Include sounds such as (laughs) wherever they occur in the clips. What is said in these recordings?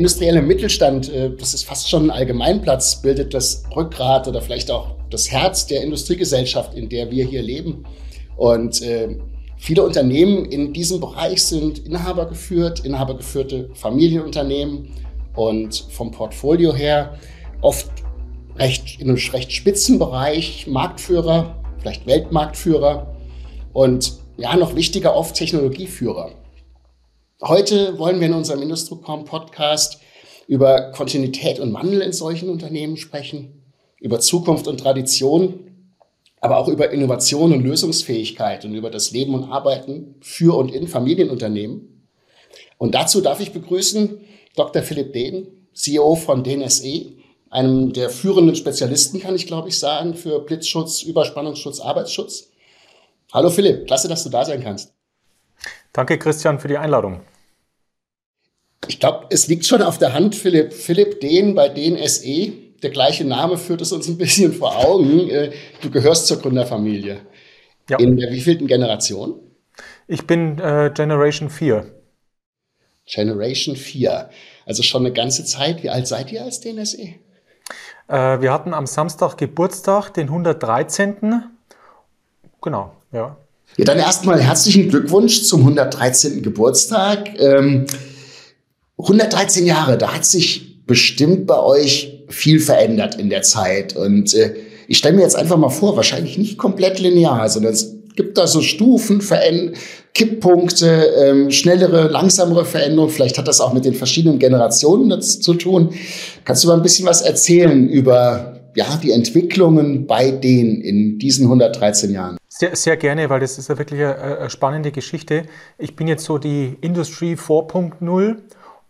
industrielle Mittelstand, äh, das ist fast schon ein Allgemeinplatz, bildet das Rückgrat oder vielleicht auch das Herz der Industriegesellschaft, in der wir hier leben. Und äh, viele Unternehmen in diesem Bereich sind inhabergeführt, inhabergeführte Familienunternehmen und vom Portfolio her oft recht, in einem recht spitzen Bereich Marktführer, vielleicht Weltmarktführer und ja, noch wichtiger oft Technologieführer. Heute wollen wir in unserem Industrocom Podcast über Kontinuität und Wandel in solchen Unternehmen sprechen, über Zukunft und Tradition, aber auch über Innovation und Lösungsfähigkeit und über das Leben und Arbeiten für und in Familienunternehmen. Und dazu darf ich begrüßen Dr. Philipp Dehn, CEO von DNSE, einem der führenden Spezialisten, kann ich glaube ich sagen, für Blitzschutz, Überspannungsschutz, Arbeitsschutz. Hallo Philipp, klasse, dass du da sein kannst. Danke, Christian, für die Einladung. Ich glaube, es liegt schon auf der Hand, Philipp. Philipp Dehn bei DNSE, der gleiche Name führt es uns ein bisschen vor Augen. Äh, du gehörst zur Gründerfamilie. Ja. In der wievielten Generation? Ich bin äh, Generation 4. Generation 4. Also schon eine ganze Zeit. Wie alt seid ihr als DNSE? Äh, wir hatten am Samstag Geburtstag, den 113. Genau, ja. Ja, dann erstmal herzlichen Glückwunsch zum 113. Geburtstag. Ähm, 113 Jahre, da hat sich bestimmt bei euch viel verändert in der Zeit. Und äh, ich stelle mir jetzt einfach mal vor, wahrscheinlich nicht komplett linear, sondern es gibt da so Stufen, Kipppunkte, ähm, schnellere, langsamere Veränderungen. Vielleicht hat das auch mit den verschiedenen Generationen zu tun. Kannst du mal ein bisschen was erzählen über ja, die Entwicklungen bei denen in diesen 113 Jahren? Sehr, sehr gerne, weil das ist ja wirklich eine, eine spannende Geschichte. Ich bin jetzt so die Industry 4.0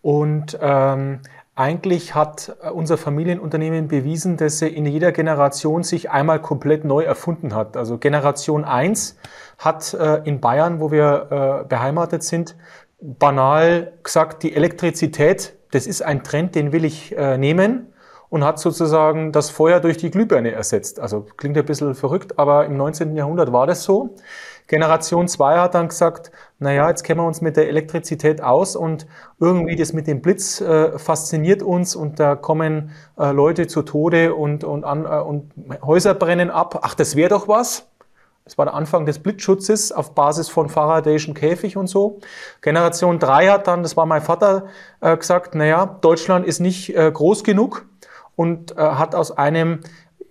und ähm, eigentlich hat unser Familienunternehmen bewiesen, dass er in jeder Generation sich einmal komplett neu erfunden hat. Also Generation 1 hat äh, in Bayern, wo wir äh, beheimatet sind, banal gesagt, die Elektrizität, das ist ein Trend, den will ich äh, nehmen und hat sozusagen das Feuer durch die Glühbirne ersetzt. Also klingt ein bisschen verrückt, aber im 19. Jahrhundert war das so. Generation 2 hat dann gesagt, naja, jetzt kennen wir uns mit der Elektrizität aus und irgendwie das mit dem Blitz äh, fasziniert uns und da kommen äh, Leute zu Tode und, und, an, äh, und Häuser brennen ab. Ach, das wäre doch was. Das war der Anfang des Blitzschutzes auf Basis von Faradayschen Käfig und so. Generation 3 hat dann, das war mein Vater, äh, gesagt, naja, Deutschland ist nicht äh, groß genug und äh, hat aus einem,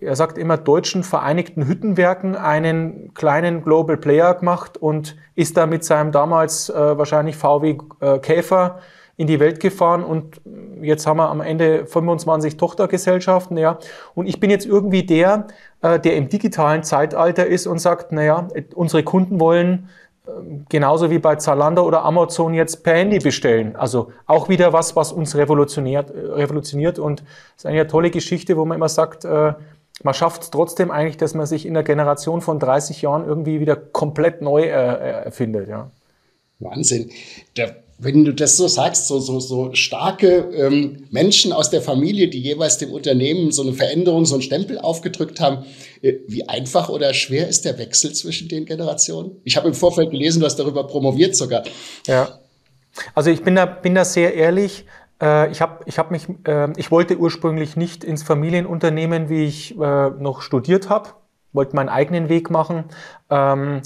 er sagt immer, deutschen Vereinigten Hüttenwerken einen kleinen Global Player gemacht und ist da mit seinem damals äh, wahrscheinlich VW äh, Käfer in die Welt gefahren und jetzt haben wir am Ende 25 Tochtergesellschaften, ja. Und ich bin jetzt irgendwie der, äh, der im digitalen Zeitalter ist und sagt, naja, unsere Kunden wollen genauso wie bei Zalando oder Amazon jetzt per Handy bestellen. Also auch wieder was, was uns revolutioniert, revolutioniert und es ist eine tolle Geschichte, wo man immer sagt, äh, man schafft es trotzdem eigentlich, dass man sich in der Generation von 30 Jahren irgendwie wieder komplett neu äh, erfindet. Ja. Wahnsinn. Der wenn du das so sagst, so, so, so starke ähm, Menschen aus der Familie, die jeweils dem Unternehmen so eine Veränderung, so einen Stempel aufgedrückt haben, äh, wie einfach oder schwer ist der Wechsel zwischen den Generationen? Ich habe im Vorfeld gelesen, du hast darüber promoviert sogar. Ja. Also ich bin da, bin da sehr ehrlich. Äh, ich habe ich hab mich, äh, ich wollte ursprünglich nicht ins Familienunternehmen, wie ich äh, noch studiert habe, wollte meinen eigenen Weg machen. Ähm,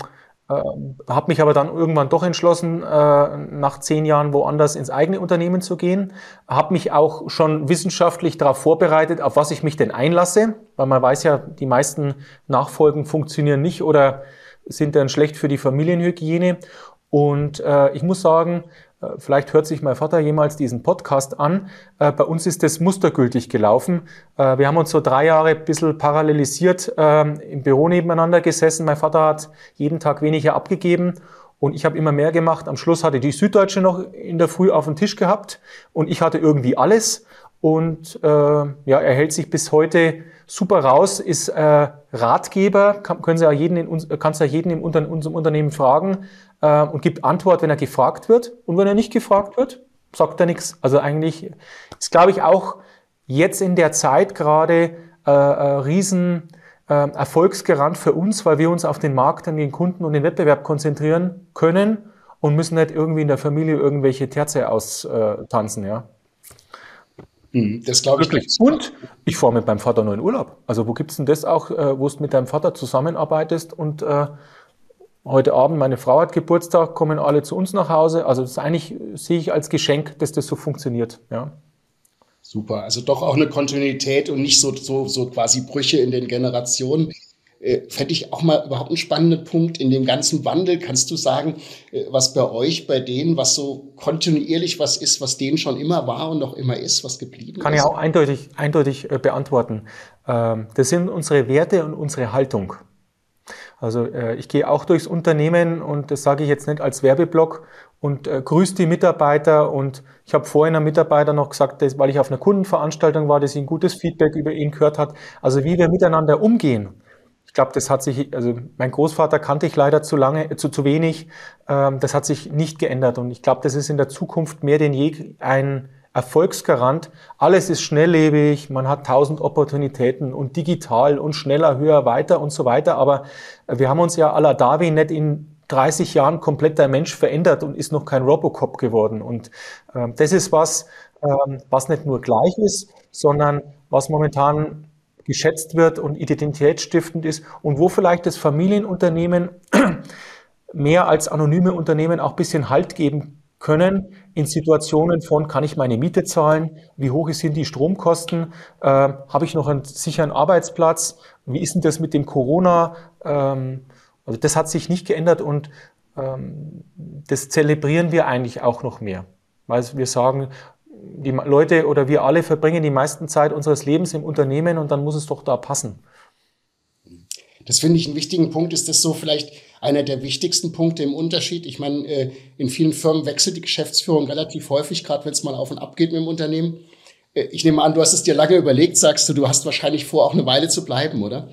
äh, habe mich aber dann irgendwann doch entschlossen, nach zehn Jahren woanders ins eigene Unternehmen zu gehen. Habe mich auch schon wissenschaftlich darauf vorbereitet, auf was ich mich denn einlasse, weil man weiß ja, die meisten Nachfolgen funktionieren nicht oder sind dann schlecht für die Familienhygiene. Und ich muss sagen, vielleicht hört sich mein Vater jemals diesen Podcast an. Äh, bei uns ist das mustergültig gelaufen. Äh, wir haben uns so drei Jahre ein bisschen parallelisiert ähm, im Büro nebeneinander gesessen. Mein Vater hat jeden Tag weniger abgegeben und ich habe immer mehr gemacht. Am Schluss hatte die Süddeutsche noch in der Früh auf dem Tisch gehabt und ich hatte irgendwie alles. Und äh, ja, er hält sich bis heute super raus, ist äh, Ratgeber, kann, können Sie ja jeden in, kannst ja jeden in unserem Unternehmen fragen äh, und gibt Antwort, wenn er gefragt wird. Und wenn er nicht gefragt wird, sagt er nichts. Also eigentlich ist, glaube ich, auch jetzt in der Zeit gerade äh, äh, riesen äh, Erfolgsgarant für uns, weil wir uns auf den Markt, an den Kunden und den Wettbewerb konzentrieren können und müssen nicht irgendwie in der Familie irgendwelche Terze austanzen, ja. Mhm, das glaube ich. Wirklich. Und ich fahre mit meinem Vater nur in Urlaub. Also wo gibt es denn das auch, äh, wo du mit deinem Vater zusammenarbeitest und äh, heute Abend, meine Frau hat Geburtstag, kommen alle zu uns nach Hause. Also das eigentlich sehe ich als Geschenk, dass das so funktioniert. Ja. Super, also doch auch eine Kontinuität und nicht so, so, so quasi Brüche in den Generationen. Äh, Fände ich auch mal überhaupt einen spannenden Punkt in dem ganzen Wandel. Kannst du sagen, äh, was bei euch, bei denen, was so kontinuierlich was ist, was denen schon immer war und noch immer ist, was geblieben Kann ist? Kann ich auch eindeutig, eindeutig äh, beantworten. Ähm, das sind unsere Werte und unsere Haltung. Also äh, ich gehe auch durchs Unternehmen und das sage ich jetzt nicht als Werbeblock und äh, grüße die Mitarbeiter und ich habe vorhin einem Mitarbeiter noch gesagt, dass, weil ich auf einer Kundenveranstaltung war, dass sie ein gutes Feedback über ihn gehört hat. Also wie wir miteinander umgehen, ich glaube, das hat sich, also mein Großvater kannte ich leider zu lange, zu, zu wenig. Ähm, das hat sich nicht geändert. Und ich glaube, das ist in der Zukunft mehr denn je ein Erfolgsgarant. Alles ist schnelllebig, man hat tausend Opportunitäten und digital und schneller, höher, weiter und so weiter. Aber wir haben uns ja à la Darwin nicht in 30 Jahren komplett der Mensch verändert und ist noch kein Robocop geworden. Und ähm, das ist was, ähm, was nicht nur gleich ist, sondern was momentan geschätzt wird und identitätsstiftend ist und wo vielleicht das Familienunternehmen (clears throat) mehr als anonyme Unternehmen auch bisschen Halt geben können in Situationen von, kann ich meine Miete zahlen, wie hoch sind die Stromkosten, äh, habe ich noch einen sicheren Arbeitsplatz, wie ist denn das mit dem Corona? Ähm, also das hat sich nicht geändert und ähm, das zelebrieren wir eigentlich auch noch mehr. Weil wir sagen, die Leute oder wir alle verbringen die meisten Zeit unseres Lebens im Unternehmen und dann muss es doch da passen. Das finde ich einen wichtigen Punkt. Ist das so vielleicht einer der wichtigsten Punkte im Unterschied? Ich meine, äh, in vielen Firmen wechselt die Geschäftsführung relativ häufig, gerade wenn es mal auf und ab geht mit dem Unternehmen. Äh, ich nehme an, du hast es dir lange überlegt, sagst du, du hast wahrscheinlich vor, auch eine Weile zu bleiben, oder?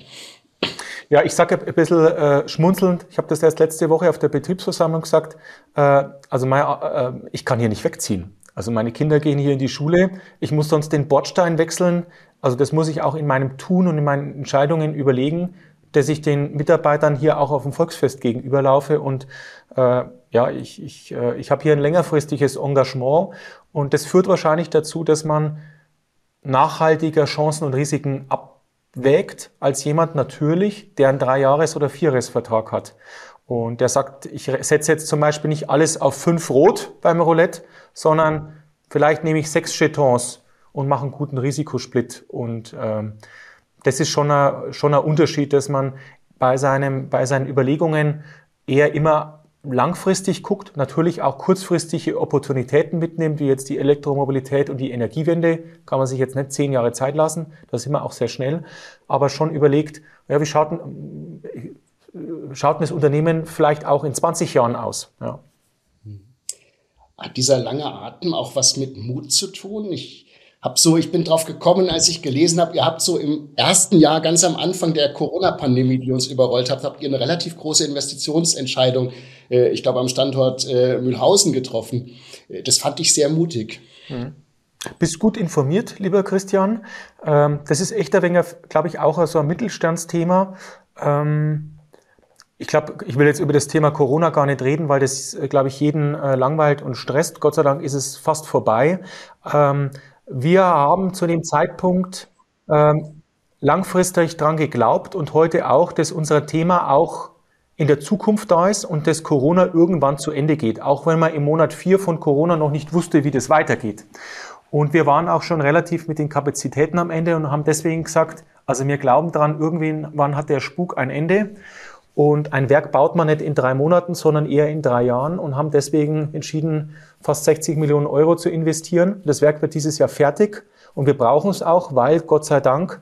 Ja, ich sage ein bisschen äh, schmunzelnd, ich habe das erst letzte Woche auf der Betriebsversammlung gesagt, äh, also mein, äh, ich kann hier nicht wegziehen. Also meine Kinder gehen hier in die Schule. Ich muss sonst den Bordstein wechseln. Also das muss ich auch in meinem Tun und in meinen Entscheidungen überlegen, dass ich den Mitarbeitern hier auch auf dem Volksfest gegenüberlaufe. Und äh, ja, ich, ich, äh, ich habe hier ein längerfristiges Engagement und das führt wahrscheinlich dazu, dass man nachhaltiger Chancen und Risiken abwägt als jemand natürlich, der einen Dreijahres- oder Vierjahresvertrag hat. Und der sagt, ich setze jetzt zum Beispiel nicht alles auf fünf Rot beim Roulette, sondern vielleicht nehme ich sechs Jetons und mache einen guten Risikosplit. Und ähm, das ist schon ein, schon ein Unterschied, dass man bei, seinem, bei seinen Überlegungen eher immer langfristig guckt, natürlich auch kurzfristige Opportunitäten mitnimmt, wie jetzt die Elektromobilität und die Energiewende, kann man sich jetzt nicht zehn Jahre Zeit lassen, da sind wir auch sehr schnell, aber schon überlegt, ja, wie schaut, schaut das Unternehmen vielleicht auch in 20 Jahren aus? Ja. Hat dieser lange Atem auch was mit Mut zu tun? Ich hab so, ich bin drauf gekommen, als ich gelesen habe, ihr habt so im ersten Jahr, ganz am Anfang der Corona-Pandemie, die uns überrollt habt, habt ihr eine relativ große Investitionsentscheidung, äh, ich glaube, am Standort äh, Mühlhausen getroffen. Äh, das fand ich sehr mutig. Mhm. Bist gut informiert, lieber Christian. Ähm, das ist echt ein wenig, glaube ich, auch so ein Mittelstandsthema. Ähm, ich glaube, ich will jetzt über das Thema Corona gar nicht reden, weil das, äh, glaube ich, jeden äh, langweilt und stresst. Gott sei Dank ist es fast vorbei. Ähm, wir haben zu dem Zeitpunkt ähm, langfristig dran geglaubt und heute auch, dass unser Thema auch in der Zukunft da ist und dass Corona irgendwann zu Ende geht, auch wenn man im Monat vier von Corona noch nicht wusste, wie das weitergeht. Und wir waren auch schon relativ mit den Kapazitäten am Ende und haben deswegen gesagt, also wir glauben daran, irgendwann hat der Spuk ein Ende. Und ein Werk baut man nicht in drei Monaten, sondern eher in drei Jahren und haben deswegen entschieden, fast 60 Millionen Euro zu investieren. Das Werk wird dieses Jahr fertig und wir brauchen es auch, weil Gott sei Dank,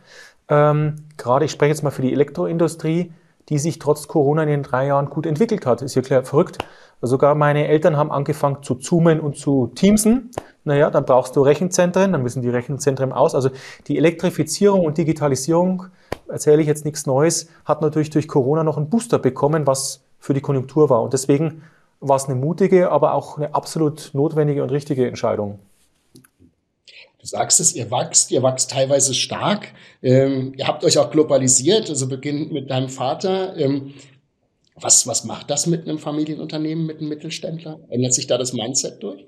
ähm, gerade ich spreche jetzt mal für die Elektroindustrie, die sich trotz Corona in den drei Jahren gut entwickelt hat. Ist ja klar verrückt. Sogar meine Eltern haben angefangen zu zoomen und zu teamsen. Naja, dann brauchst du Rechenzentren, dann müssen die Rechenzentren aus. Also die Elektrifizierung und Digitalisierung erzähle ich jetzt nichts Neues, hat natürlich durch Corona noch einen Booster bekommen, was für die Konjunktur war. Und deswegen war es eine mutige, aber auch eine absolut notwendige und richtige Entscheidung. Du sagst es, ihr wächst, ihr wächst teilweise stark. Ähm, ihr habt euch auch globalisiert, also beginnt mit deinem Vater. Ähm, was, was macht das mit einem Familienunternehmen, mit einem Mittelständler? Ändert sich da das Mindset durch?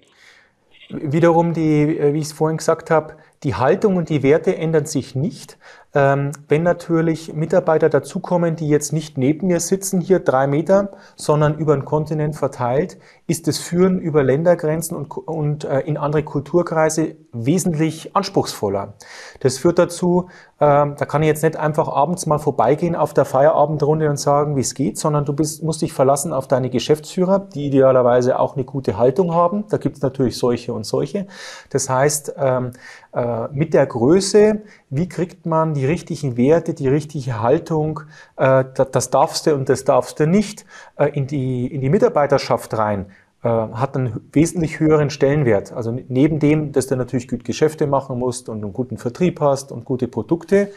Wiederum die, äh, wie ich es vorhin gesagt habe, Die Haltung und die Werte ändern sich nicht. Ähm, wenn natürlich Mitarbeiter dazukommen, die jetzt nicht neben mir sitzen, hier drei Meter, sondern über den Kontinent verteilt, ist das Führen über Ländergrenzen und, und äh, in andere Kulturkreise wesentlich anspruchsvoller. Das führt dazu, äh, da kann ich jetzt nicht einfach abends mal vorbeigehen auf der Feierabendrunde und sagen, wie es geht, sondern du bist, musst dich verlassen auf deine Geschäftsführer, die idealerweise auch eine gute Haltung haben. Da gibt es natürlich solche und solche. Das heißt, ähm, äh, mit der Größe, wie kriegt man die richtigen Werte, die richtige Haltung, äh, das darfst du und das darfst du nicht, äh, in, die, in die Mitarbeiterschaft rein hat einen wesentlich höheren Stellenwert. Also neben dem, dass du natürlich gut Geschäfte machen musst und einen guten Vertrieb hast und gute Produkte,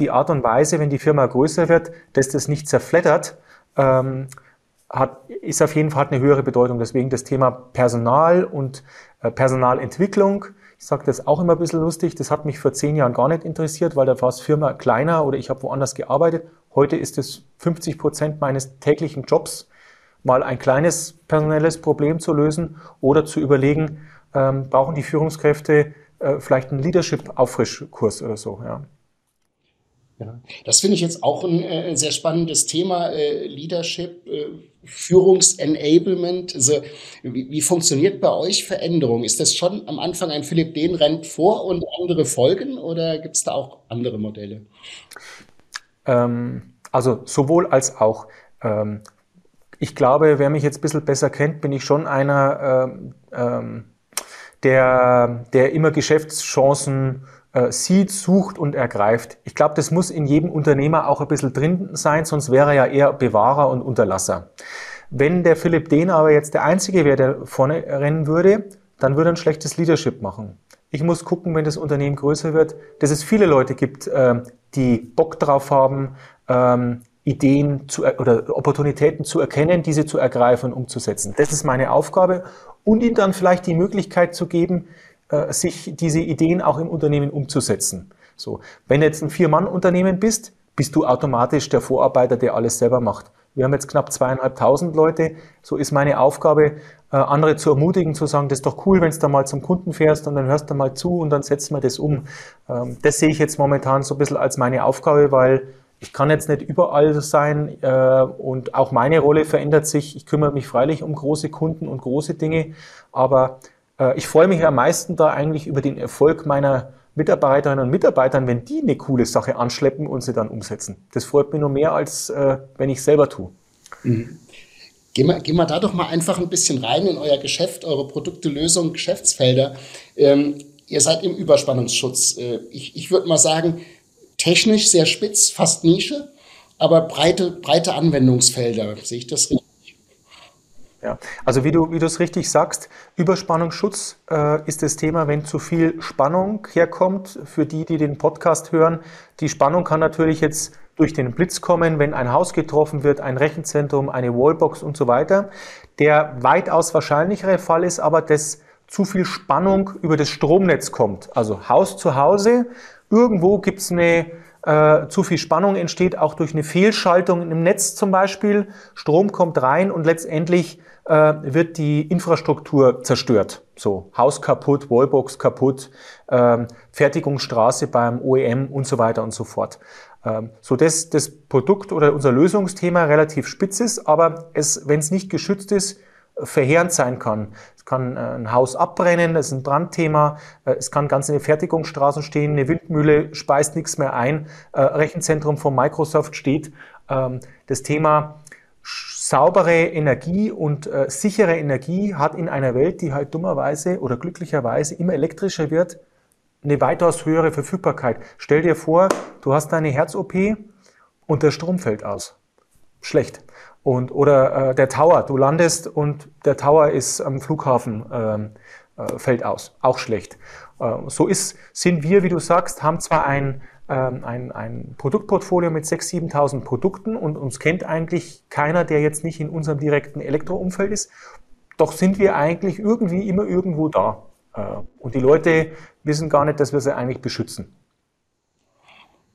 die Art und Weise, wenn die Firma größer wird, dass das nicht zerfleddert, ähm, hat, ist auf jeden Fall eine höhere Bedeutung. Deswegen das Thema Personal und Personalentwicklung ich sage das auch immer ein bisschen lustig, das hat mich vor zehn Jahren gar nicht interessiert, weil da war es Firma kleiner oder ich habe woanders gearbeitet. Heute ist es 50 Prozent meines täglichen Jobs, mal ein kleines personelles Problem zu lösen oder zu überlegen, ähm, brauchen die Führungskräfte äh, vielleicht einen Leadership-Auffrischkurs oder so. Ja. Ja, das finde ich jetzt auch ein äh, sehr spannendes Thema, äh, Leadership, äh, Führungsenablement. Also, wie, wie, funktioniert bei euch Veränderung? Ist das schon am Anfang ein Philipp Dehn rennt vor und andere folgen oder gibt es da auch andere Modelle? Ähm, also sowohl als auch. Ähm, ich glaube, wer mich jetzt ein bisschen besser kennt, bin ich schon einer, ähm, ähm der, der immer Geschäftschancen äh, sieht, sucht und ergreift. Ich glaube, das muss in jedem Unternehmer auch ein bisschen drin sein, sonst wäre er ja eher Bewahrer und Unterlasser. Wenn der Philipp Dehn aber jetzt der Einzige wäre, der vorne rennen würde, dann würde er ein schlechtes Leadership machen. Ich muss gucken, wenn das Unternehmen größer wird, dass es viele Leute gibt, äh, die Bock drauf haben, ähm, Ideen zu, oder Opportunitäten zu erkennen, diese zu ergreifen und umzusetzen. Das ist meine Aufgabe und ihnen dann vielleicht die Möglichkeit zu geben, äh, sich diese Ideen auch im Unternehmen umzusetzen. So, wenn jetzt ein Vier-Mann-Unternehmen bist, bist du automatisch der Vorarbeiter, der alles selber macht. Wir haben jetzt knapp zweieinhalbtausend Leute. So ist meine Aufgabe, äh, andere zu ermutigen, zu sagen, das ist doch cool, wenn du da mal zum Kunden fährst und dann hörst du mal zu und dann setzen wir das um. Ähm, das sehe ich jetzt momentan so ein bisschen als meine Aufgabe, weil ich kann jetzt nicht überall sein äh, und auch meine Rolle verändert sich. Ich kümmere mich freilich um große Kunden und große Dinge, aber ich freue mich am meisten da eigentlich über den Erfolg meiner Mitarbeiterinnen und Mitarbeitern, wenn die eine coole Sache anschleppen und sie dann umsetzen. Das freut mich nur mehr, als äh, wenn ich selber tue. Mhm. Gehen wir, gehen wir da doch mal einfach ein bisschen rein in euer Geschäft, eure Produkte, Lösungen, Geschäftsfelder. Ähm, ihr seid im Überspannungsschutz. Äh, ich ich würde mal sagen, technisch sehr spitz, fast Nische, aber breite, breite Anwendungsfelder. Sehe ich das richtig? Ja, also wie du, wie du es richtig sagst, Überspannungsschutz äh, ist das Thema, wenn zu viel Spannung herkommt. Für die, die den Podcast hören, die Spannung kann natürlich jetzt durch den Blitz kommen, wenn ein Haus getroffen wird, ein Rechenzentrum, eine Wallbox und so weiter. Der weitaus wahrscheinlichere Fall ist aber, dass zu viel Spannung über das Stromnetz kommt. Also Haus zu Hause, irgendwo gibt es eine äh, zu viel Spannung entsteht, auch durch eine Fehlschaltung im Netz zum Beispiel. Strom kommt rein und letztendlich äh, wird die Infrastruktur zerstört. So Haus kaputt, Wallbox kaputt, ähm, Fertigungsstraße beim OEM und so weiter und so fort. Ähm, so dass das Produkt oder unser Lösungsthema relativ spitz ist, aber es, wenn es nicht geschützt ist, verheerend sein kann. Es kann äh, ein Haus abbrennen, das ist ein Brandthema. Äh, es kann ganz in den Fertigungsstraßen stehen, eine Windmühle speist nichts mehr ein. Äh, Rechenzentrum von Microsoft steht. Ähm, das Thema saubere Energie und sichere Energie hat in einer Welt, die halt dummerweise oder glücklicherweise immer elektrischer wird, eine weitaus höhere Verfügbarkeit. Stell dir vor, du hast deine Herz-OP und der Strom fällt aus. Schlecht. Und, oder äh, der Tower, du landest und der Tower ist am Flughafen, ähm, äh, fällt aus. Auch schlecht. Äh, so ist, sind wir, wie du sagst, haben zwar ein, ähm, ein, ein Produktportfolio mit 6.000, 7.000 Produkten und uns kennt eigentlich keiner, der jetzt nicht in unserem direkten Elektroumfeld ist. Doch sind wir eigentlich irgendwie immer irgendwo da. Äh, und die Leute wissen gar nicht, dass wir sie eigentlich beschützen.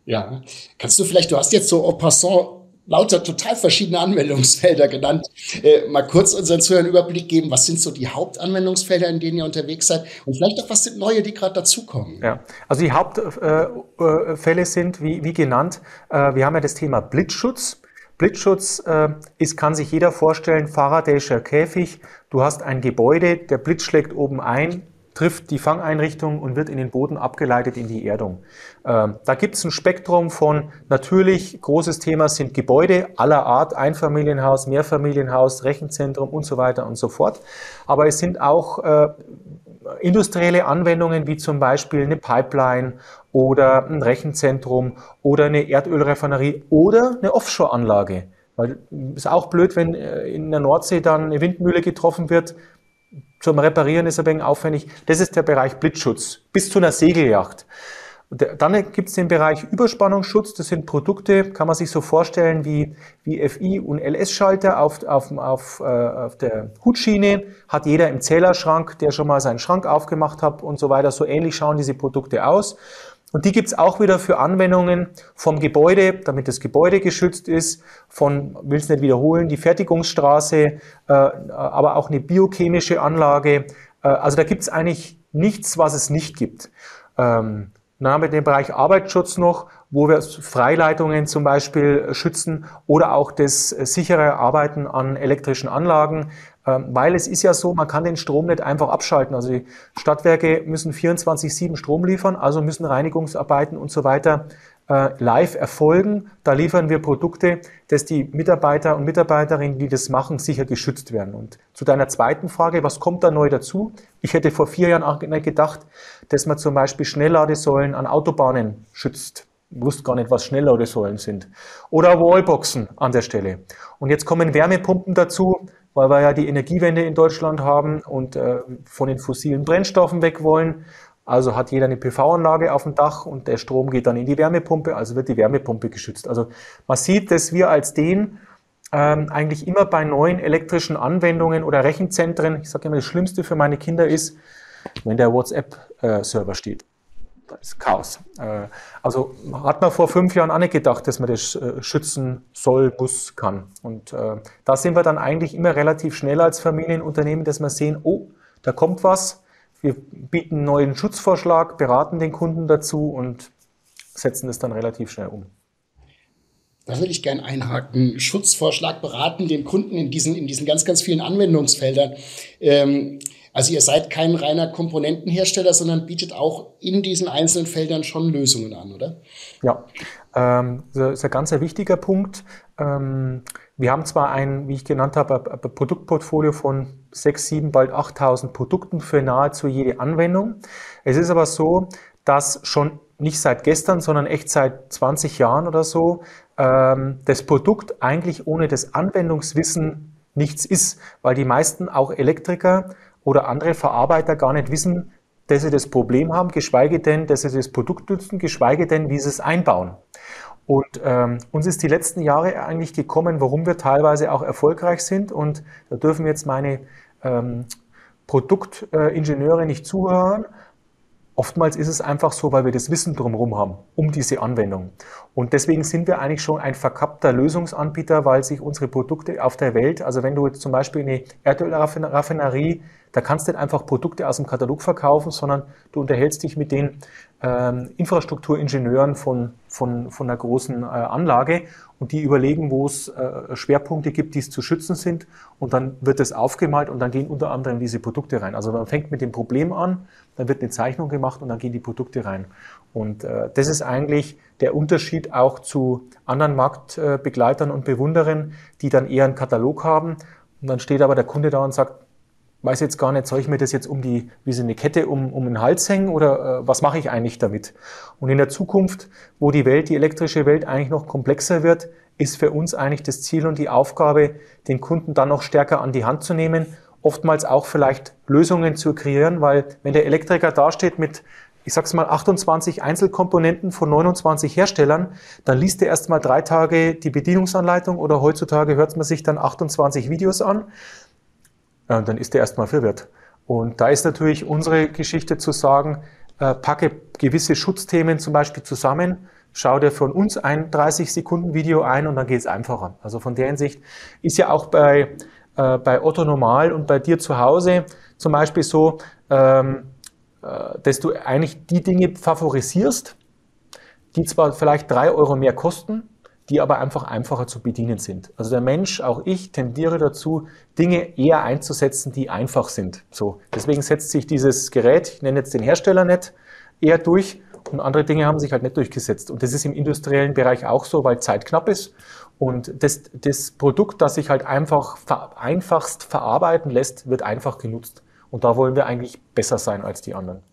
Ja, kannst du vielleicht, du hast jetzt so en passant lauter total verschiedene Anwendungsfelder genannt. Äh, mal kurz unseren Zuhörern Überblick geben, was sind so die Hauptanwendungsfelder, in denen ihr unterwegs seid und vielleicht auch, was sind neue, die gerade dazukommen? Ja, also die Hauptfälle äh, sind, wie, wie genannt, äh, wir haben ja das Thema Blitzschutz. Blitzschutz äh, ist, kann sich jeder vorstellen, Faraday'scher Käfig. Du hast ein Gebäude, der Blitz schlägt oben ein, trifft die Fangeinrichtung und wird in den Boden abgeleitet in die Erdung. Ähm, da gibt es ein Spektrum von natürlich, großes Thema sind Gebäude aller Art, Einfamilienhaus, Mehrfamilienhaus, Rechenzentrum und so weiter und so fort. Aber es sind auch äh, industrielle Anwendungen wie zum Beispiel eine Pipeline oder ein Rechenzentrum oder eine Erdölrefinerie oder eine Offshore-Anlage. Weil es ist auch blöd, wenn äh, in der Nordsee dann eine Windmühle getroffen wird, zum Reparieren ist ein wenig aufwendig. Das ist der Bereich Blitzschutz bis zu einer Segelyacht. Dann gibt es den Bereich Überspannungsschutz. Das sind Produkte, kann man sich so vorstellen wie, wie FI und LS-Schalter auf, auf, auf, äh, auf der Hutschiene. Hat jeder im Zählerschrank, der schon mal seinen Schrank aufgemacht hat und so weiter. So ähnlich schauen diese Produkte aus. Und die gibt's auch wieder für Anwendungen vom Gebäude, damit das Gebäude geschützt ist, von, will es nicht wiederholen, die Fertigungsstraße, äh, aber auch eine biochemische Anlage. Äh, also da gibt's eigentlich nichts, was es nicht gibt. Ähm, dann haben wir den Bereich Arbeitsschutz noch, wo wir Freileitungen zum Beispiel schützen oder auch das sichere Arbeiten an elektrischen Anlagen. Ähm, weil es ist ja so, man kann den Strom nicht einfach abschalten. Also die Stadtwerke müssen 24-7 Strom liefern, also müssen Reinigungsarbeiten und so weiter äh, live erfolgen. Da liefern wir Produkte, dass die Mitarbeiter und Mitarbeiterinnen, die das machen, sicher geschützt werden. Und zu deiner zweiten Frage, was kommt da neu dazu? Ich hätte vor vier Jahren auch nicht gedacht, dass man zum Beispiel Schnellladesäulen an Autobahnen schützt. Ich wusste gar nicht, was Schnellladesäulen sind. Oder Wallboxen an der Stelle. Und jetzt kommen Wärmepumpen dazu weil wir ja die Energiewende in Deutschland haben und äh, von den fossilen Brennstoffen weg wollen. Also hat jeder eine PV-Anlage auf dem Dach und der Strom geht dann in die Wärmepumpe, also wird die Wärmepumpe geschützt. Also man sieht, dass wir als den ähm, eigentlich immer bei neuen elektrischen Anwendungen oder Rechenzentren, ich sage immer, das Schlimmste für meine Kinder ist, wenn der WhatsApp-Server äh, steht das ist Chaos. Äh, also hat man vor fünf Jahren auch nicht gedacht, dass man das äh, schützen soll, muss, kann. Und äh, da sind wir dann eigentlich immer relativ schnell als Familienunternehmen, dass wir sehen, oh, da kommt was. Wir bieten einen neuen Schutzvorschlag, beraten den Kunden dazu und setzen das dann relativ schnell um. Da würde ich gerne einhaken. Schutzvorschlag beraten den Kunden in diesen, in diesen ganz, ganz vielen Anwendungsfeldern. Ähm, also ihr seid kein reiner Komponentenhersteller, sondern bietet auch in diesen einzelnen Feldern schon Lösungen an, oder? Ja, ähm, das ist ein ganz wichtiger Punkt. Ähm, wir haben zwar ein, wie ich genannt habe, ein Produktportfolio von 6, 7, bald 8000 Produkten für nahezu jede Anwendung. Es ist aber so, dass schon nicht seit gestern, sondern echt seit 20 Jahren oder so, ähm, das Produkt eigentlich ohne das Anwendungswissen nichts ist, weil die meisten auch Elektriker oder andere Verarbeiter gar nicht wissen, dass sie das Problem haben, geschweige denn, dass sie das Produkt nutzen, geschweige denn, wie sie es einbauen. Und ähm, uns ist die letzten Jahre eigentlich gekommen, warum wir teilweise auch erfolgreich sind. Und da dürfen jetzt meine ähm, Produktingenieure nicht zuhören. Oftmals ist es einfach so, weil wir das Wissen drumherum haben, um diese Anwendung. Und deswegen sind wir eigentlich schon ein verkappter Lösungsanbieter, weil sich unsere Produkte auf der Welt, also wenn du jetzt zum Beispiel eine Erdölraffinerie, da kannst du nicht einfach Produkte aus dem Katalog verkaufen, sondern du unterhältst dich mit den ähm, Infrastrukturingenieuren von, von, von einer großen äh, Anlage und die überlegen, wo es äh, Schwerpunkte gibt, die es zu schützen sind und dann wird es aufgemalt und dann gehen unter anderem diese Produkte rein. Also man fängt mit dem Problem an, dann wird eine Zeichnung gemacht und dann gehen die Produkte rein. Und äh, das ist eigentlich der Unterschied auch zu anderen Marktbegleitern und Bewunderern, die dann eher einen Katalog haben. Und dann steht aber der Kunde da und sagt, weiß jetzt gar nicht, soll ich mir das jetzt um die, wie so eine Kette um, um den Hals hängen oder äh, was mache ich eigentlich damit? Und in der Zukunft, wo die Welt, die elektrische Welt eigentlich noch komplexer wird, ist für uns eigentlich das Ziel und die Aufgabe, den Kunden dann noch stärker an die Hand zu nehmen, oftmals auch vielleicht Lösungen zu kreieren, weil wenn der Elektriker dasteht mit ich sag's mal, 28 Einzelkomponenten von 29 Herstellern, dann liest er erst mal drei Tage die Bedienungsanleitung oder heutzutage hört man sich dann 28 Videos an dann ist er erstmal verwirrt. Und da ist natürlich unsere Geschichte zu sagen, äh, packe gewisse Schutzthemen zum Beispiel zusammen, schau dir von uns ein 30 Sekunden Video ein und dann geht es einfacher. Also von der Hinsicht ist ja auch bei, äh, bei Otto Normal und bei dir zu Hause zum Beispiel so, ähm, äh, dass du eigentlich die Dinge favorisierst, die zwar vielleicht drei Euro mehr kosten, die aber einfach einfacher zu bedienen sind. Also der Mensch, auch ich, tendiere dazu, Dinge eher einzusetzen, die einfach sind. So, deswegen setzt sich dieses Gerät, ich nenne jetzt den Hersteller nicht, eher durch und andere Dinge haben sich halt nicht durchgesetzt. Und das ist im industriellen Bereich auch so, weil Zeit knapp ist. Und das, das Produkt, das sich halt einfach einfachst verarbeiten lässt, wird einfach genutzt. Und da wollen wir eigentlich besser sein als die anderen.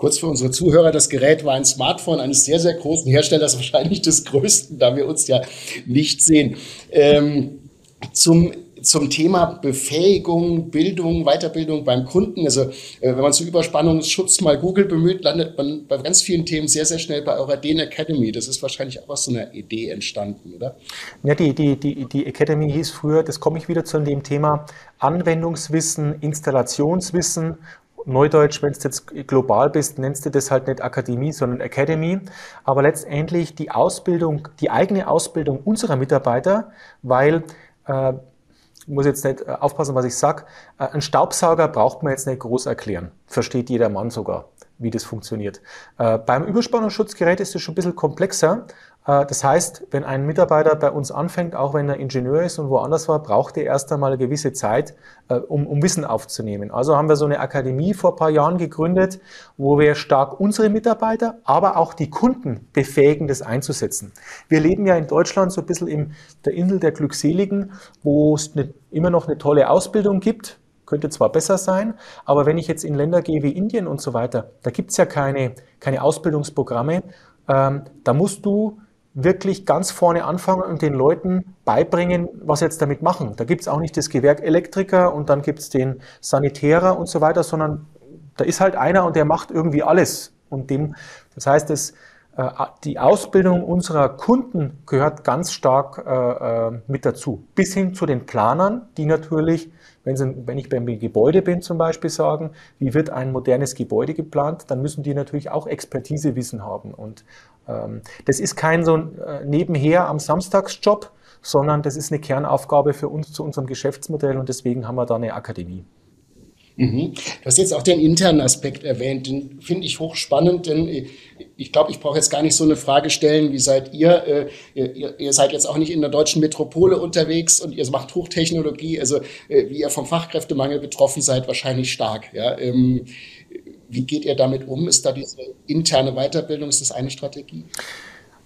Kurz für unsere Zuhörer, das Gerät war ein Smartphone eines sehr, sehr großen Herstellers, (laughs) wahrscheinlich des größten, da wir uns ja nicht sehen. Ähm, zum zum Thema Befähigung, Bildung, Weiterbildung beim Kunden. Also äh, wenn man zu Überspannungsschutz mal Google bemüht, landet man bei ganz vielen Themen sehr, sehr schnell bei eurer DEN Academy. Das ist wahrscheinlich auch aus so einer Idee entstanden, oder? Ja, die, die, die, die Academy hieß früher, das komme ich wieder zu dem Thema Anwendungswissen, Installationswissen Neudeutsch, wenn du jetzt global bist, nennst du das halt nicht Akademie, sondern Academy. Aber letztendlich die Ausbildung, die eigene Ausbildung unserer Mitarbeiter, weil äh, muss jetzt nicht äh, aufpassen, was ich sage. Äh, ein Staubsauger braucht man jetzt nicht groß erklären. Versteht jeder Mann sogar, wie das funktioniert. Äh, beim Überspannungsschutzgerät ist es schon ein bisschen komplexer. Äh, das heißt, wenn ein Mitarbeiter bei uns anfängt, auch wenn er Ingenieur ist und woanders war, braucht er erst einmal eine gewisse Zeit, äh, um, um, Wissen aufzunehmen. Also haben wir so eine Akademie vor ein paar Jahren gegründet, wo wir stark unsere Mitarbeiter, aber auch die Kunden befähigen, das einzusetzen. Wir leben ja in Deutschland so ein bisschen in der Insel der Glückseligen, wo es eine, immer noch eine tolle Ausbildung gibt, könnte zwar besser sein, aber wenn ich jetzt in Länder gehe wie Indien und so weiter, da gibt es ja keine, keine Ausbildungsprogramme. Ähm, da musst du wirklich ganz vorne anfangen und den Leuten beibringen, was sie jetzt damit machen. Da gibt es auch nicht das Gewerk Elektriker und dann gibt es den Sanitärer und so weiter, sondern da ist halt einer und der macht irgendwie alles. Und dem, das heißt, äh, die Ausbildung unserer Kunden gehört ganz stark äh, äh, mit dazu. Bis hin zu den Planern, die natürlich, wenn, sie, wenn ich beim Gebäude bin zum Beispiel, sagen, wie wird ein modernes Gebäude geplant, dann müssen die natürlich auch Expertisewissen haben. Und ähm, das ist kein so äh, nebenher am Samstagsjob, sondern das ist eine Kernaufgabe für uns zu unserem Geschäftsmodell und deswegen haben wir da eine Akademie. Mhm. Du hast jetzt auch den internen Aspekt erwähnt, den finde ich hochspannend, denn ich glaube, ich brauche jetzt gar nicht so eine Frage stellen, wie seid ihr? Äh, ihr? Ihr seid jetzt auch nicht in der deutschen Metropole unterwegs und ihr macht Hochtechnologie, also äh, wie ihr vom Fachkräftemangel betroffen seid, wahrscheinlich stark. Ja? Ähm, wie geht ihr damit um? Ist da diese interne Weiterbildung, ist das eine Strategie?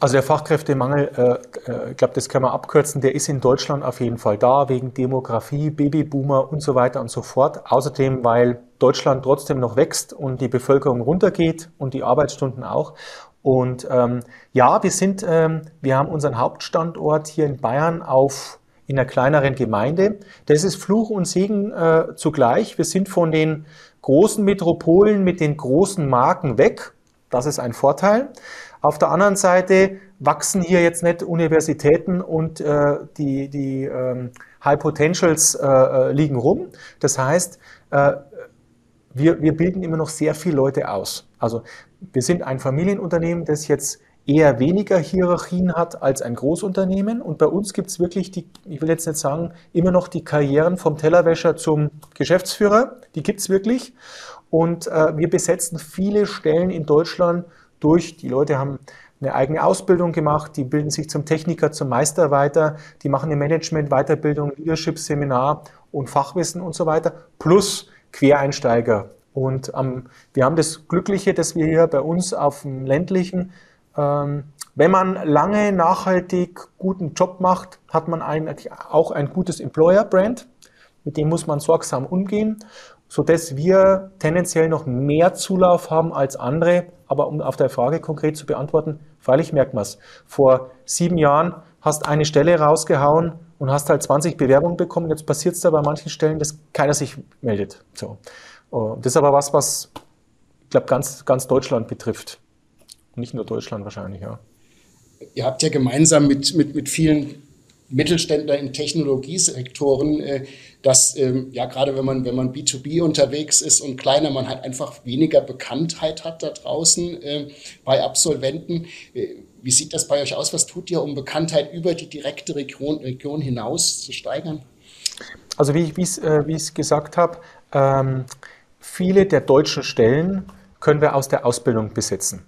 Also der Fachkräftemangel, äh, äh, ich glaube, das kann man abkürzen, der ist in Deutschland auf jeden Fall da, wegen Demografie, Babyboomer und so weiter und so fort. Außerdem, weil Deutschland trotzdem noch wächst und die Bevölkerung runtergeht und die Arbeitsstunden auch. Und ähm, ja, wir sind, ähm, wir haben unseren Hauptstandort hier in Bayern auf in einer kleineren Gemeinde. Das ist Fluch und Segen äh, zugleich. Wir sind von den großen Metropolen mit den großen Marken weg. Das ist ein Vorteil. Auf der anderen Seite wachsen hier jetzt nicht Universitäten und äh, die, die ähm, High Potentials äh, äh liegen rum. Das heißt, äh, wir, wir bilden immer noch sehr viele Leute aus. Also wir sind ein Familienunternehmen, das jetzt eher weniger Hierarchien hat als ein Großunternehmen. Und bei uns gibt es wirklich die, ich will jetzt nicht sagen, immer noch die Karrieren vom Tellerwäscher zum Geschäftsführer. Die gibt es wirklich. Und äh, wir besetzen viele Stellen in Deutschland durch. Die Leute haben eine eigene Ausbildung gemacht, die bilden sich zum Techniker, zum Meister weiter, die machen eine Management, Weiterbildung, Leadership, Seminar und Fachwissen und so weiter, plus Quereinsteiger. Und ähm, wir haben das Glückliche, dass wir hier bei uns auf dem ländlichen ähm, wenn man lange, nachhaltig guten Job macht, hat man ein, auch ein gutes Employer-Brand. Mit dem muss man sorgsam umgehen, sodass wir tendenziell noch mehr Zulauf haben als andere. Aber um auf der Frage konkret zu beantworten, freilich merkt man es. Vor sieben Jahren hast eine Stelle rausgehauen und hast halt 20 Bewerbungen bekommen. Jetzt passiert es da bei manchen Stellen, dass keiner sich meldet. So. Das ist aber was, was, ich glaube, ganz, ganz Deutschland betrifft. Nicht nur Deutschland wahrscheinlich, ja. Ihr habt ja gemeinsam mit, mit, mit vielen Mittelständler in Technologiesektoren, äh, dass ähm, ja gerade wenn man wenn man B2B unterwegs ist und kleiner, man halt einfach weniger Bekanntheit hat da draußen äh, bei Absolventen. Äh, wie sieht das bei euch aus? Was tut ihr, um Bekanntheit über die direkte Region, Region hinaus zu steigern? Also wie ich es äh, gesagt habe, ähm, viele der deutschen Stellen können wir aus der Ausbildung besetzen.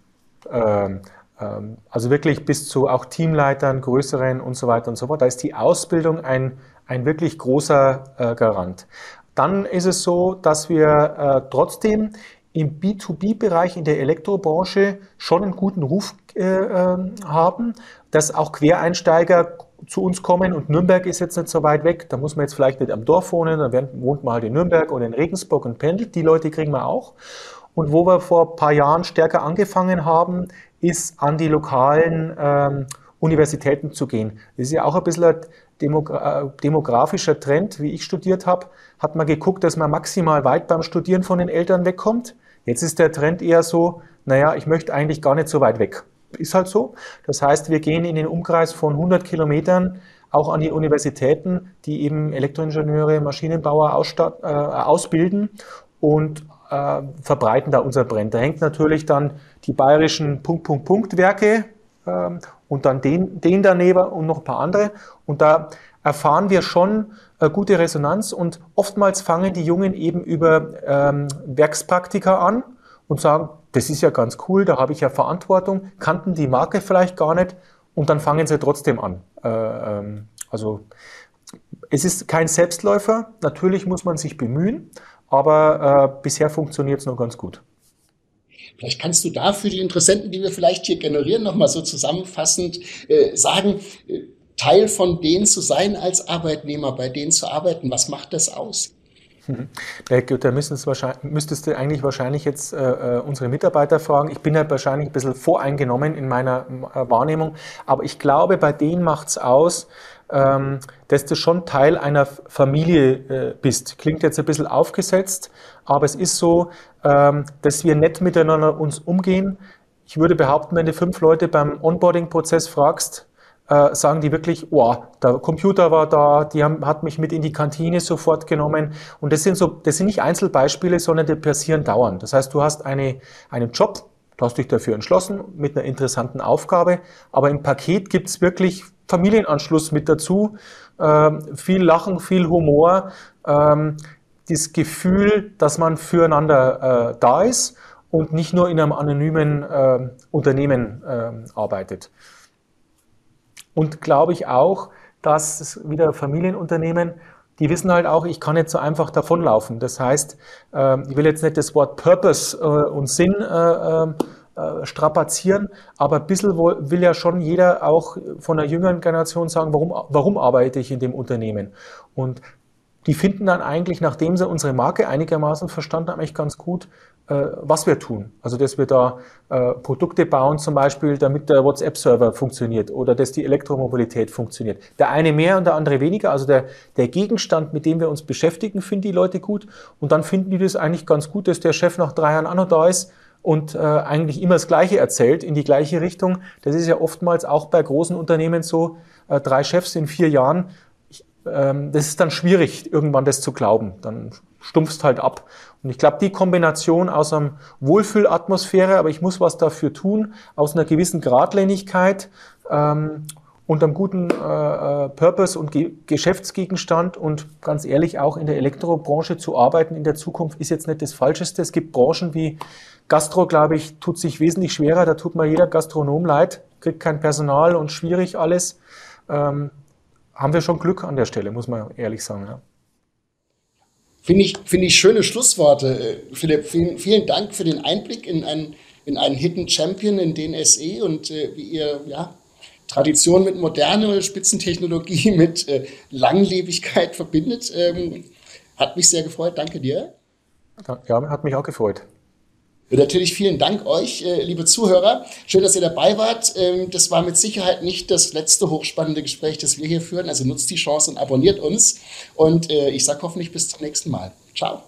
Ähm, also wirklich bis zu auch Teamleitern, größeren und so weiter und so fort. Da ist die Ausbildung ein, ein wirklich großer äh, Garant. Dann ist es so, dass wir äh, trotzdem im B2B-Bereich in der Elektrobranche schon einen guten Ruf äh, ähm, haben, dass auch Quereinsteiger zu uns kommen und Nürnberg ist jetzt nicht so weit weg, da muss man jetzt vielleicht nicht am Dorf wohnen, dann wohnt man halt in Nürnberg oder in Regensburg und pendelt, die Leute kriegen wir auch. Und wo wir vor ein paar Jahren stärker angefangen haben, ist an die lokalen ähm, Universitäten zu gehen. Das ist ja auch ein bisschen ein Demogra äh, demografischer Trend. Wie ich studiert habe, hat man geguckt, dass man maximal weit beim Studieren von den Eltern wegkommt. Jetzt ist der Trend eher so, naja, ich möchte eigentlich gar nicht so weit weg. Ist halt so. Das heißt, wir gehen in den Umkreis von 100 Kilometern auch an die Universitäten, die eben Elektroingenieure, Maschinenbauer äh, ausbilden und äh, verbreiten da unser Brand. Da hängt natürlich dann die bayerischen Punkt, Punkt, Punkt Werke äh, und dann den, den daneben und noch ein paar andere. Und da erfahren wir schon äh, gute Resonanz und oftmals fangen die Jungen eben über ähm, Werkspraktika an und sagen, das ist ja ganz cool, da habe ich ja Verantwortung, kannten die Marke vielleicht gar nicht und dann fangen sie trotzdem an. Äh, ähm, also es ist kein Selbstläufer, natürlich muss man sich bemühen, aber äh, bisher funktioniert es noch ganz gut. Vielleicht kannst du da für die Interessenten, die wir vielleicht hier generieren, nochmal so zusammenfassend äh, sagen, äh, Teil von denen zu sein als Arbeitnehmer, bei denen zu arbeiten. Was macht das aus? Mhm. Gut, da müsstest du eigentlich wahrscheinlich jetzt äh, äh, unsere Mitarbeiter fragen. Ich bin ja wahrscheinlich ein bisschen voreingenommen in meiner äh, Wahrnehmung, aber ich glaube, bei denen macht es aus, ähm, dass du schon Teil einer Familie äh, bist. Klingt jetzt ein bisschen aufgesetzt, aber es ist so, ähm, dass wir nett miteinander uns umgehen. Ich würde behaupten, wenn du fünf Leute beim Onboarding-Prozess fragst, äh, sagen die wirklich, oh, der Computer war da, die haben, hat mich mit in die Kantine sofort genommen. Und das sind so, das sind nicht Einzelbeispiele, sondern die passieren dauernd. Das heißt, du hast eine, einen Job, du hast dich dafür entschlossen, mit einer interessanten Aufgabe, aber im Paket gibt's wirklich Familienanschluss mit dazu, ähm, viel Lachen, viel Humor, ähm, das Gefühl, dass man füreinander äh, da ist und nicht nur in einem anonymen äh, Unternehmen äh, arbeitet. Und glaube ich auch, dass wieder Familienunternehmen, die wissen halt auch, ich kann nicht so einfach davonlaufen. Das heißt, äh, ich will jetzt nicht das Wort Purpose äh, und Sinn äh, ähm, äh, strapazieren, aber ein bisschen will ja schon jeder auch von der jüngeren Generation sagen, warum, warum arbeite ich in dem Unternehmen? Und die finden dann eigentlich, nachdem sie unsere Marke einigermaßen verstanden haben, echt ganz gut, äh, was wir tun. Also, dass wir da äh, Produkte bauen, zum Beispiel, damit der WhatsApp-Server funktioniert oder dass die Elektromobilität funktioniert. Der eine mehr und der andere weniger. Also der, der Gegenstand, mit dem wir uns beschäftigen, finden die Leute gut. Und dann finden die das eigentlich ganz gut, dass der Chef nach drei Jahren auch noch da ist und äh, eigentlich immer das Gleiche erzählt, in die gleiche Richtung. Das ist ja oftmals auch bei großen Unternehmen so, äh, drei Chefs in vier Jahren. Ähm, das ist dann schwierig, irgendwann das zu glauben. Dann stumpfst halt ab. Und ich glaube, die Kombination aus einer Wohlfühlatmosphäre, aber ich muss was dafür tun, aus einer gewissen Gradlinigkeit ähm, und einem guten äh, äh, Purpose und Ge Geschäftsgegenstand und ganz ehrlich auch in der Elektrobranche zu arbeiten in der Zukunft ist jetzt nicht das Falscheste. Es gibt Branchen wie Gastro, glaube ich, tut sich wesentlich schwerer. Da tut mal jeder Gastronom leid, kriegt kein Personal und schwierig alles. Ähm, haben wir schon Glück an der Stelle, muss man ehrlich sagen. Ja. Finde ich, finde ich schöne Schlussworte. Äh, Philipp, vielen, vielen Dank für den Einblick in einen, in einen Hidden Champion, in den SE und äh, wie ihr ja, Tradition mit moderne Spitzentechnologie (laughs) mit äh, Langlebigkeit verbindet. Ähm, hat mich sehr gefreut. Danke dir. Ja, hat mich auch gefreut. Und natürlich vielen Dank euch, äh, liebe Zuhörer. Schön, dass ihr dabei wart. Ähm, das war mit Sicherheit nicht das letzte hochspannende Gespräch, das wir hier führen. Also nutzt die Chance und abonniert uns. Und äh, ich sage hoffentlich bis zum nächsten Mal. Ciao.